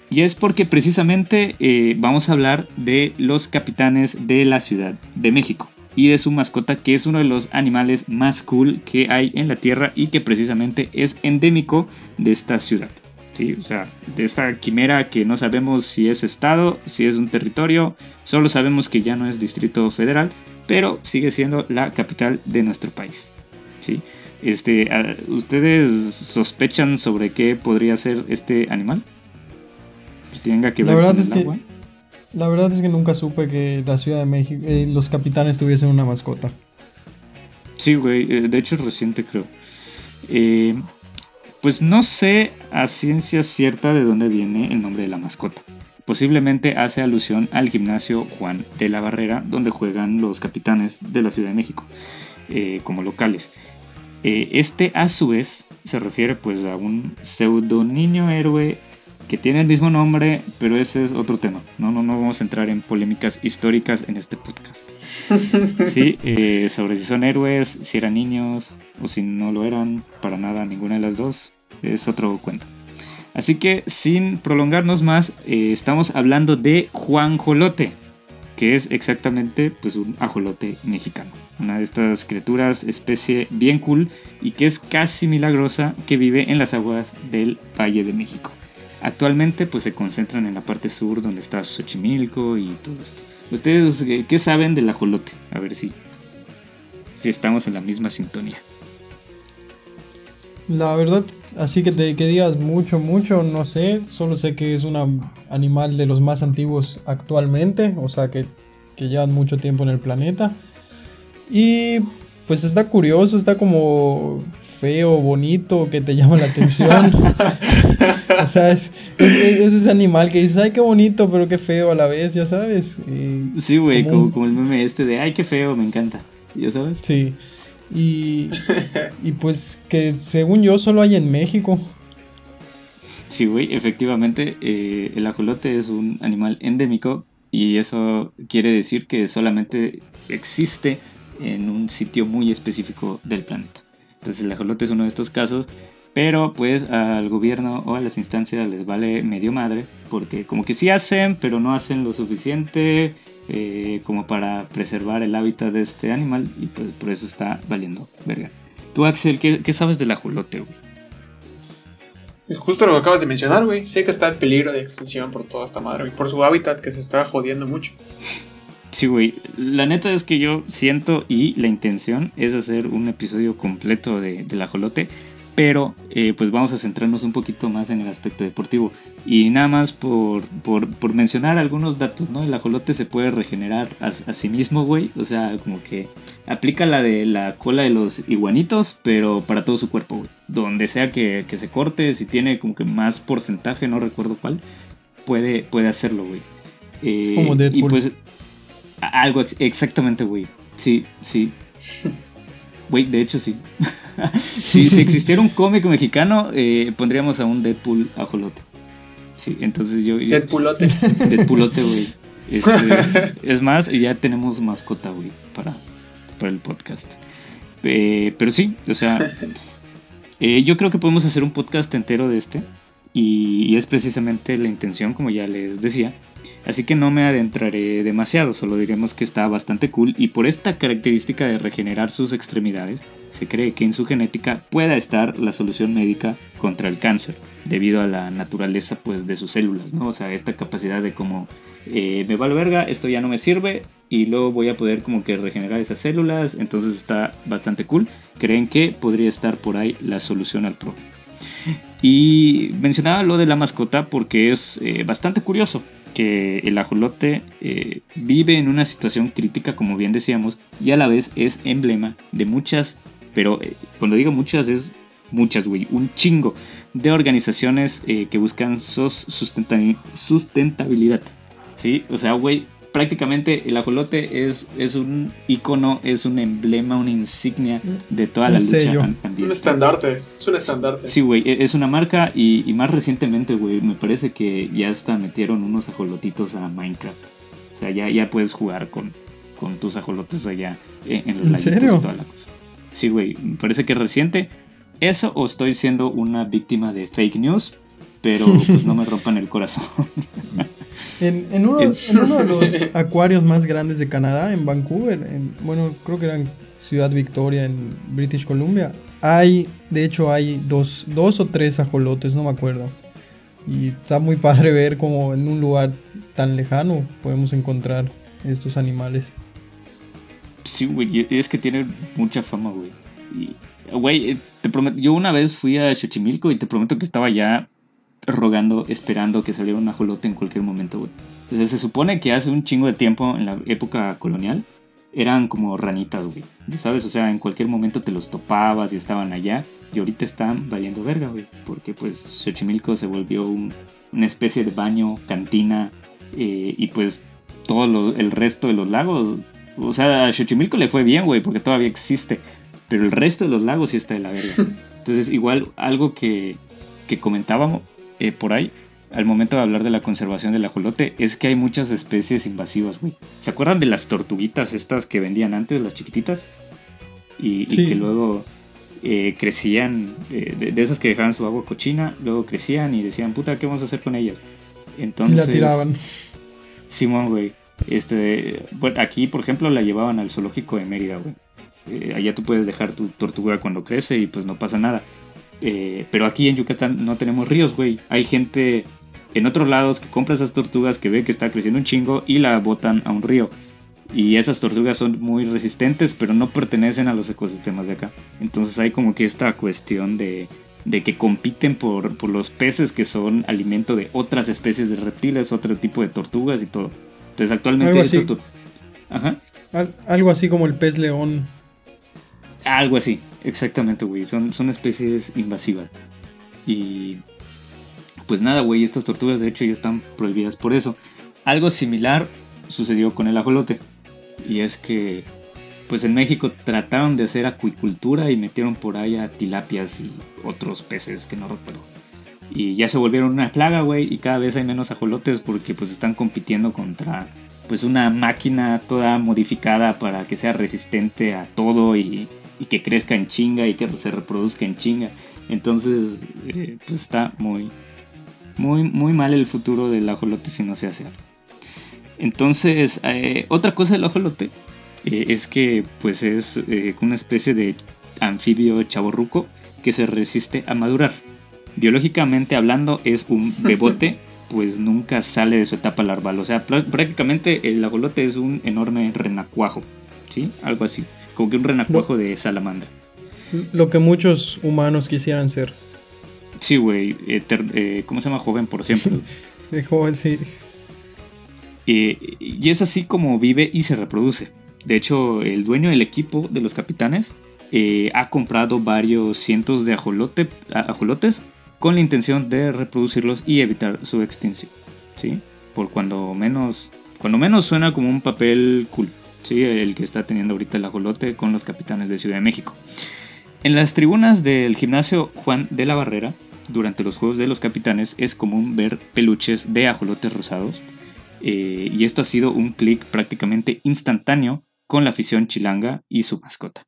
Y es porque precisamente eh, vamos a hablar de los capitanes de la Ciudad de México y de su mascota que es uno de los animales más cool que hay en la Tierra y que precisamente es endémico de esta ciudad. ¿Sí? O sea, de esta quimera que no sabemos si es estado, si es un territorio, solo sabemos que ya no es distrito federal, pero sigue siendo la capital de nuestro país. ¿sí? Este, ¿Ustedes sospechan sobre qué podría ser este animal? Tenga que ver la verdad es que La verdad es que nunca supe que la Ciudad de México, eh, los capitanes tuviesen una mascota. Sí, güey, eh, de hecho es reciente creo. Eh, pues no sé a ciencia cierta de dónde viene el nombre de la mascota. Posiblemente hace alusión al gimnasio Juan de la Barrera, donde juegan los capitanes de la Ciudad de México eh, como locales. Eh, este a su vez se refiere pues a un pseudo niño héroe que tiene el mismo nombre, pero ese es otro tema. No, no, no vamos a entrar en polémicas históricas en este podcast. Sí, eh, sobre si son héroes, si eran niños o si no lo eran, para nada, ninguna de las dos, es otro cuento. Así que sin prolongarnos más, eh, estamos hablando de Juan Jolote, que es exactamente pues, un ajolote mexicano. Una de estas criaturas, especie bien cool y que es casi milagrosa que vive en las aguas del Valle de México. Actualmente pues se concentran en la parte sur donde está Xochimilco y todo esto. ¿Ustedes eh, qué saben del ajolote? A ver si, si estamos en la misma sintonía. La verdad, así que te que digas mucho, mucho, no sé. Solo sé que es un animal de los más antiguos actualmente, o sea que, que llevan mucho tiempo en el planeta. Y pues está curioso, está como feo, bonito, que te llama la atención. o sea, es, ese animal que dices, ay, qué bonito, pero qué feo a la vez, ya sabes. sí, güey, como, como, el meme este de, ay, qué feo, me encanta, ya sabes. Sí. Y, y pues que según yo solo hay en México. Sí, güey, efectivamente, eh, el ajolote es un animal endémico y eso quiere decir que solamente existe en un sitio muy específico del planeta. Entonces el ajolote es uno de estos casos, pero pues al gobierno o a las instancias les vale medio madre, porque como que sí hacen, pero no hacen lo suficiente eh, como para preservar el hábitat de este animal y pues por eso está valiendo verga. Tú Axel, ¿qué, sabes del ajolote, güey? Justo lo que acabas de mencionar, güey. Sé que está en peligro de extinción por toda esta madre, y por su hábitat que se está jodiendo mucho. Sí, güey. La neta es que yo siento y la intención es hacer un episodio completo de, del ajolote. Pero eh, pues vamos a centrarnos un poquito más en el aspecto deportivo. Y nada más por, por, mencionar algunos datos, ¿no? El ajolote se puede regenerar a, sí mismo, güey. O sea, como que aplica la de la cola de los iguanitos, pero para todo su cuerpo, güey. Donde sea que, se corte, si tiene como que más porcentaje, no recuerdo cuál, puede, puede hacerlo, güey. es como eh, Deadpool. Y pues algo exactamente, güey. Sí, sí. Güey, de hecho sí. si, si, existiera un cómic mexicano, eh, pondríamos a un Deadpool ajolote. Sí, entonces yo. Deadpoolote. Deadpoolote, güey. Este, es más, ya tenemos mascota, güey, para, para el podcast. Eh, pero sí, o sea, eh, yo creo que podemos hacer un podcast entero de este. Y, es precisamente la intención, como ya les decía, Así que no me adentraré demasiado, solo diremos que está bastante cool y por esta característica de regenerar sus extremidades, se cree que en su genética pueda estar la solución médica contra el cáncer, debido a la naturaleza pues de sus células, ¿no? O sea, esta capacidad de como eh, me vale verga, esto ya no me sirve y luego voy a poder como que regenerar esas células, entonces está bastante cool. Creen que podría estar por ahí la solución al problema. Y mencionaba lo de la mascota porque es eh, bastante curioso que el ajolote eh, vive en una situación crítica, como bien decíamos, y a la vez es emblema de muchas, pero eh, cuando digo muchas es muchas, güey, un chingo de organizaciones que buscan sus sustentabilidad. ¿Sí? O sea, güey, prácticamente el ajolote es, es un icono, es un emblema, una insignia de toda la lucha ambiental. Un estandarte, es un estandarte. Sí, güey, e, es una marca y, más recientemente, güey, me parece que ya hasta metieron unos ajolotitos a Minecraft. O sea, ya, ya puedes jugar con, con tus ajolotes allá en, en ¿En serio? toda la cosa. Sí, güey, me parece que es reciente. Eso o estoy siendo una víctima de fake news, pero pues no me rompan el corazón. en, en, uno, en, uno, de los acuarios más grandes de Canadá, en Vancouver, en, bueno, creo que era en Ciudad Victoria, en British Columbia, hay, de hecho hay dos, dos o tres ajolotes, no me acuerdo. Y está muy padre ver como en un lugar tan lejano podemos encontrar estos animales. Sí, güey, es que tienen mucha fama, güey. Güey, te prometo, yo una vez fui a Xochimilco y te prometo que estaba ya rogando, esperando que saliera un ajolote en cualquier momento, güey. O sea, se supone que hace un chingo de tiempo, en la época colonial, eran como ranitas, güey. ¿Sabes? O sea, en cualquier momento te los topabas y estaban allá. Y ahorita están valiendo verga, güey. Porque pues Xochimilco se volvió una especie de baño, cantina. Eh, y pues todo el resto de los lagos. O sea, a Xochimilco le fue bien, güey, porque todavía existe. Pero el resto de los lagos sí está de la verga. Entonces, igual algo que, que comentábamos, eh, por ahí, al momento de hablar de la conservación del ajolote, es que hay muchas especies invasivas, güey. ¿Se acuerdan de las tortuguitas estas que vendían antes, las chiquititas? Y, que luego eh, crecían, eh, de, esas que dejaban su agua cochina, luego crecían y decían, puta, ¿qué vamos a hacer con ellas? Entonces... la tiraban. Simón, güey. Este, bueno, aquí, por ejemplo, la llevaban al zoológico de Mérida, güey. allá tú puedes dejar tu tortuga cuando crece y pues no pasa nada. Eh, pero aquí en Yucatán no tenemos ríos, güey. Hay gente en otros lados que compra esas tortugas que ve que está creciendo un chingo y la botan a un río. Y esas tortugas son muy resistentes, pero no pertenecen a los ecosistemas de acá. Entonces hay como que esta cuestión de, de que compiten por, por, los peces que son alimento de otras especies de reptiles, otro tipo de tortugas y todo. Entonces actualmente... Algo así, Ajá. algo así como el pez león. Algo así, exactamente, güey. Son, son especies invasivas. Y pues nada, güey, estas tortugas de hecho ya están prohibidas por eso. Algo similar sucedió con el ajolote. Y es que, pues en México trataron de hacer acuicultura y metieron por ahí a tilapias y otros peces que no recuerdo. Y ya se volvieron una plaga, güey, y cada vez hay menos ajolotes porque pues están compitiendo contra pues una máquina toda modificada para que sea resistente a todo y y que crezca en chinga y que se reproduzca en chinga. Entonces, eh, pues está muy, muy, muy mal el futuro del ajolote si no se hace algo. Entonces, eh, otra cosa del ajolote eh, es que pues es una especie de anfibio chaborruco que se resiste a madurar. Biológicamente hablando es un bebote, pues nunca sale de su etapa larval. O sea, prácticamente el ajolote es un enorme renacuajo, ¿sí? Algo así. Como que un renacuajo de salamandra. Lo que muchos humanos quisieran ser. Sí, güey. Eh, ¿Cómo se llama? Joven por siempre. de joven, sí. y es así como vive y se reproduce. De hecho, el dueño del equipo de los capitanes eh, ha comprado varios cientos de ajolote, ajolotes con la intención de reproducirlos y evitar su extinción. ¿Sí? Por cuando menos, cuando menos suena como un papel cool. ¿Sí? el que está teniendo ahorita el ajolote con los capitanes de Ciudad de México. En las tribunas del gimnasio Juan de la Barrera, durante los Juegos de los Capitanes, es común ver peluches de ajolotes rosados, eh, y esto ha sido un clic prácticamente instantáneo con la afición chilanga y su mascota.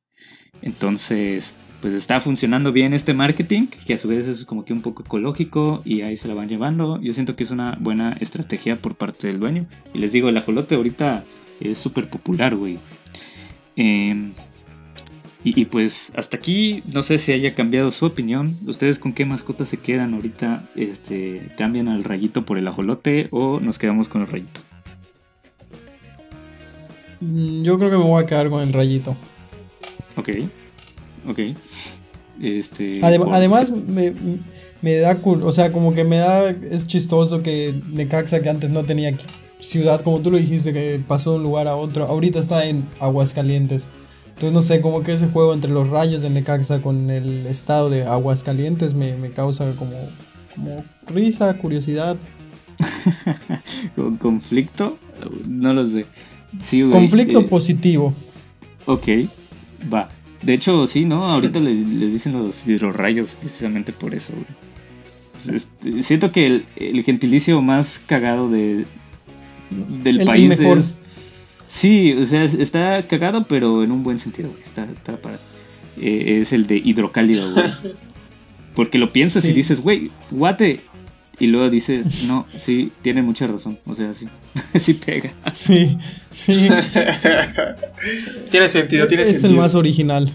Entonces, pues está funcionando bien este marketing, que a su vez es como que un poco ecológico y ahí se la van llevando. Yo siento que es una buena estrategia por parte del dueño. Y les digo, el ajolote ahorita es súper popular, güey. Em, y, pues hasta aquí, no sé si haya cambiado su opinión. ¿Ustedes con qué mascotas se quedan ahorita? Este, ¿Cambian al rayito por el ajolote o nos quedamos con el rayito? Mm, yo creo que me voy a quedar con el rayito. Ok. Ok. Este, además, me, da o sea, como que me da, es chistoso que Necaxa, que antes no tenía ciudad, como tú lo dijiste, que pasó de un lugar a otro, ahorita está en Aguascalientes. Entonces, no sé, como que ese juego entre los rayos de Necaxa con el estado de Aguascalientes me, me causa como, como risa, curiosidad. ¿Con conflicto? No lo sé. Conflicto eh, positivo. Ok, va. De hecho, sí, ¿no? Ahorita les, dicen los hidrorrayos precisamente por eso, pues, este, siento que el, gentilicio más cagado de, del país es. Sí, o sea, está cagado, pero en un buen sentido, Está, está para. Eh, es el de hidrocálido, güey. Porque lo piensas y dices, güey, guate, y luego dices, no, sí, tiene mucha razón. O sea, sí, sí pega. Sí, sí. tiene sentido, tiene sentido. Es el más original.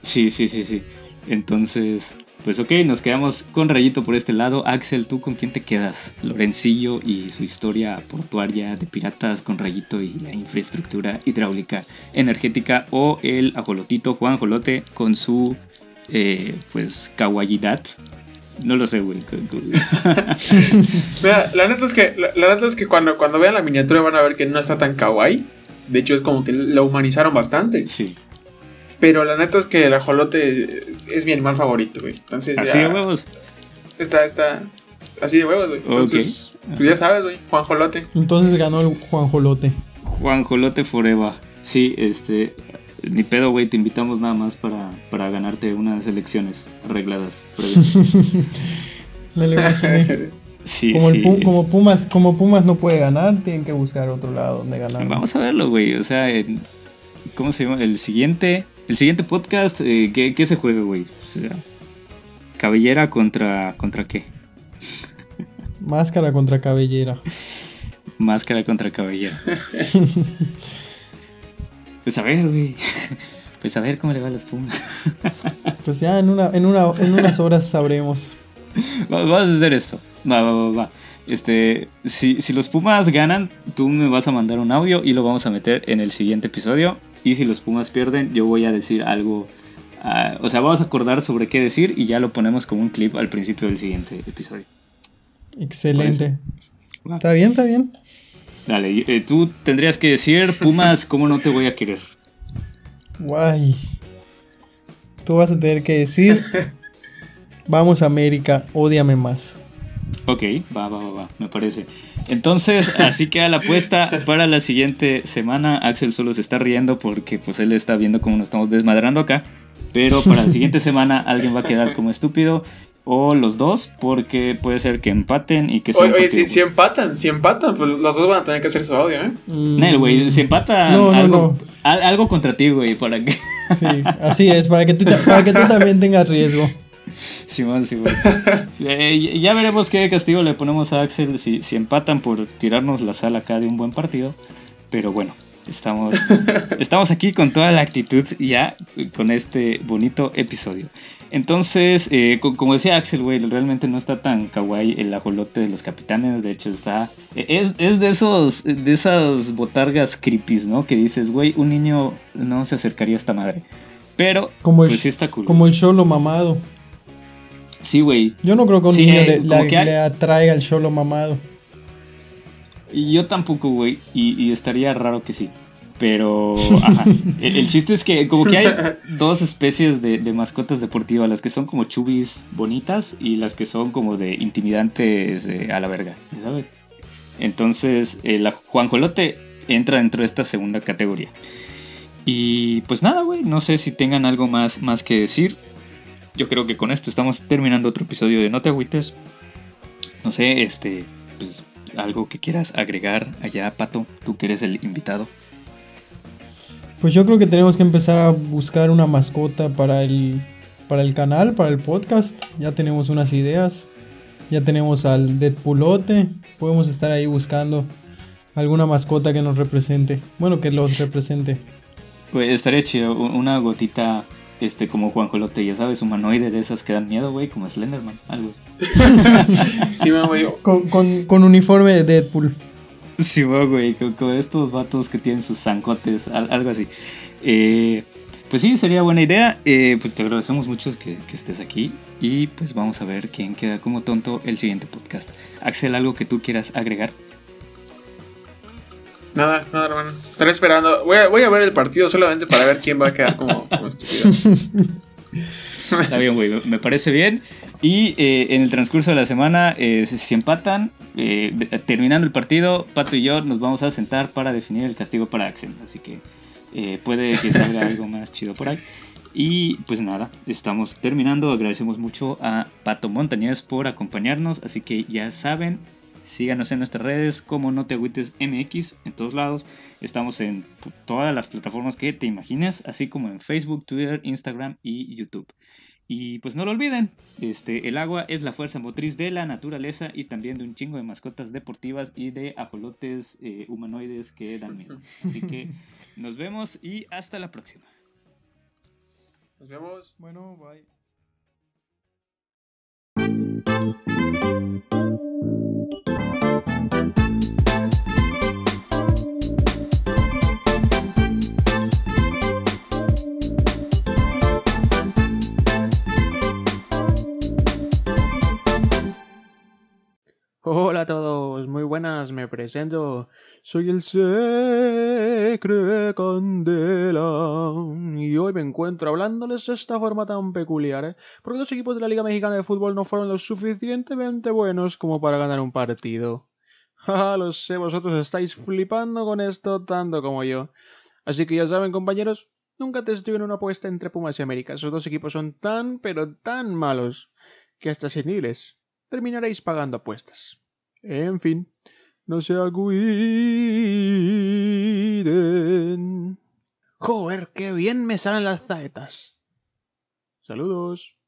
Sí, sí, sí, sí. Entonces, pues ok, nos quedamos con Rayito por este lado. Axel, ¿tú con quién te quedas? Lorencillo y su historia portuaria de piratas con Rayito y la infraestructura hidráulica energética. O el ajolotito Juan Jolote con su, eh, pues, kawaiidad no lo sé, güey. la neta es que, la, neta es que cuando, cuando vean la miniatura van a ver que no está tan kawaii. De hecho, es como que la humanizaron bastante. Sí. Pero la neta es que el ajolote es mi animal favorito, güey. Entonces Así de huevos. Está, está. Así de huevos, güey. Entonces, pues ya sabes, güey. Juan Jolote. Entonces ganó el Juan Jolote. Juan Jolote Forever. Sí, este. Ni pedo, güey, te invitamos nada más para, para ganarte unas elecciones arregladas. Me lo imaginé. Sí, como, sí, como, Pumas, como Pumas no puede ganar, tienen que buscar otro lado donde ganar. Vamos a verlo, güey. O sea, ¿cómo se llama? El siguiente, el siguiente podcast, eh, ¿qué, ¿qué, se juega, güey? O sea, cabellera contra, contra qué? Máscara contra cabellera. Máscara contra cabellera. Pues a ver, güey. Pues a ver cómo le va a los Pumas. Pues ya en, una, en, una, en unas horas sabremos. Vamos a hacer esto. Va, va, va, va. Este, si, si los Pumas ganan, tú me vas a mandar un audio y lo vamos a meter en el siguiente episodio. Y si los Pumas pierden, yo voy a decir algo. Uh, o sea, vamos a acordar sobre qué decir y ya lo ponemos como un clip al principio del siguiente episodio. Excelente. Está bien, está bien. Dale, eh, tú tendrías que decir, Pumas, ¿cómo no te voy a querer? Guay. Tú vas a tener que decir, vamos América, odiame más. Ok, va, va, va, va, me parece. Entonces, así queda la apuesta para la siguiente semana. Axel solo se está riendo porque pues él está viendo cómo nos estamos desmadrando acá. Pero para la siguiente semana alguien va a quedar como estúpido o los dos, porque puede ser que empaten y que Oye, oye si, empatan, si empatan, pues los dos van a tener que hacer su audio, ¿eh? Mm. Nel, güey, si empata algo, algo contra ti, güey, para que. Sí, así es, para que tú, para que tú también tengas riesgo. Simón, Simón. Eh, ya veremos qué castigo le ponemos a Axel si, si empatan por tirarnos la sala acá de un buen partido. Pero bueno, Estamos, estamos aquí con toda la actitud ya con este bonito episodio. Entonces, eh, como decía Axel, güey, realmente no está tan kawaii el ajolote de los capitanes. De hecho, está. Es, es de esos. De esas botargas creepies, ¿no? Que dices, güey, un niño no se acercaría a esta madre. Pero, como pues sí está cool. Como el cholo mamado. Sí, güey. Yo no creo que un niño eh, le, atraiga el cholo mamado. Y yo tampoco, güey. Y, estaría raro que sí. Pero, ajá. el, chiste es que como que hay dos especies de, mascotas deportivas, las que son como chubis bonitas y las que son como de intimidantes a la verga, ¿sabes? Entonces, el Juanjolote entra dentro de esta segunda categoría. Y pues nada, güey, no sé si tengan algo más, más que decir. Yo creo que con esto estamos terminando otro episodio de No te agüites. No sé, este, pues algo que quieras agregar allá, Pato, tú que eres el invitado. Pues yo creo que tenemos que empezar a buscar una mascota para el para el canal, para el podcast. Ya tenemos unas ideas. Ya tenemos al Deadpoolote. Podemos estar ahí buscando alguna mascota que nos represente. Bueno, que los represente. Pues estaría chido, una gotita este como Juan Jolote, ya sabes, humanoide de esas que dan miedo, güey, como Slenderman, algo así. Sí, me güey. Con, con, con uniforme de Deadpool. Sí, güey, co- como, estos vatos que tienen sus zancotes, al- algo así. Eh, pues sí, sería buena idea. Eh, pues te agradecemos mucho que, que estés aquí. Y pues vamos a ver quién queda como tonto el siguiente podcast. Axel, ¿algo que tú quieras agregar? Nada, nada, hermanos. Estaré esperando. Voy a, voy a ver el partido solamente para ver quién va a quedar como, como. Está bien, güey, me parece bien. Y eh, en el transcurso de la semana, eh, si, si empatan, eh, terminando el partido, Pato y yo nos vamos a sentar para definir el castigo para Axel. Así que eh, puede que salga algo más chido por ahí. Y pues nada, estamos terminando. Agradecemos mucho a Pato Montañez por acompañarnos. Así que ya saben, síganos en nuestras redes como No Te Agüites MX en todos lados. Estamos en todas las plataformas que te imagines, así como en Facebook, Twitter, Instagram y YouTube. Y pues no lo olviden, este, el agua es la fuerza motriz de la naturaleza y también de un chingo de mascotas deportivas y de ajolotes eh, humanoides que dan miedo. Así que nos vemos y hasta la próxima. Nos vemos. Bueno, bye. Hola a todos, muy buenas, me presento. Soy el Secre Candela y hoy me encuentro hablándoles de esta forma tan peculiar, ¿eh? porque los equipos de la Liga Mexicana de Fútbol no fueron lo suficientemente buenos como para ganar un partido. Ja, lo sé, vosotros estáis flipando con esto tanto como yo. Así que ya saben, compañeros, nunca te en una apuesta entre Pumas y América. Esos dos equipos son tan, pero tan malos que hasta sin irles terminaréis pagando apuestas. En fin, no se agüiden. Joder, qué bien me salen las zaetas. Saludos.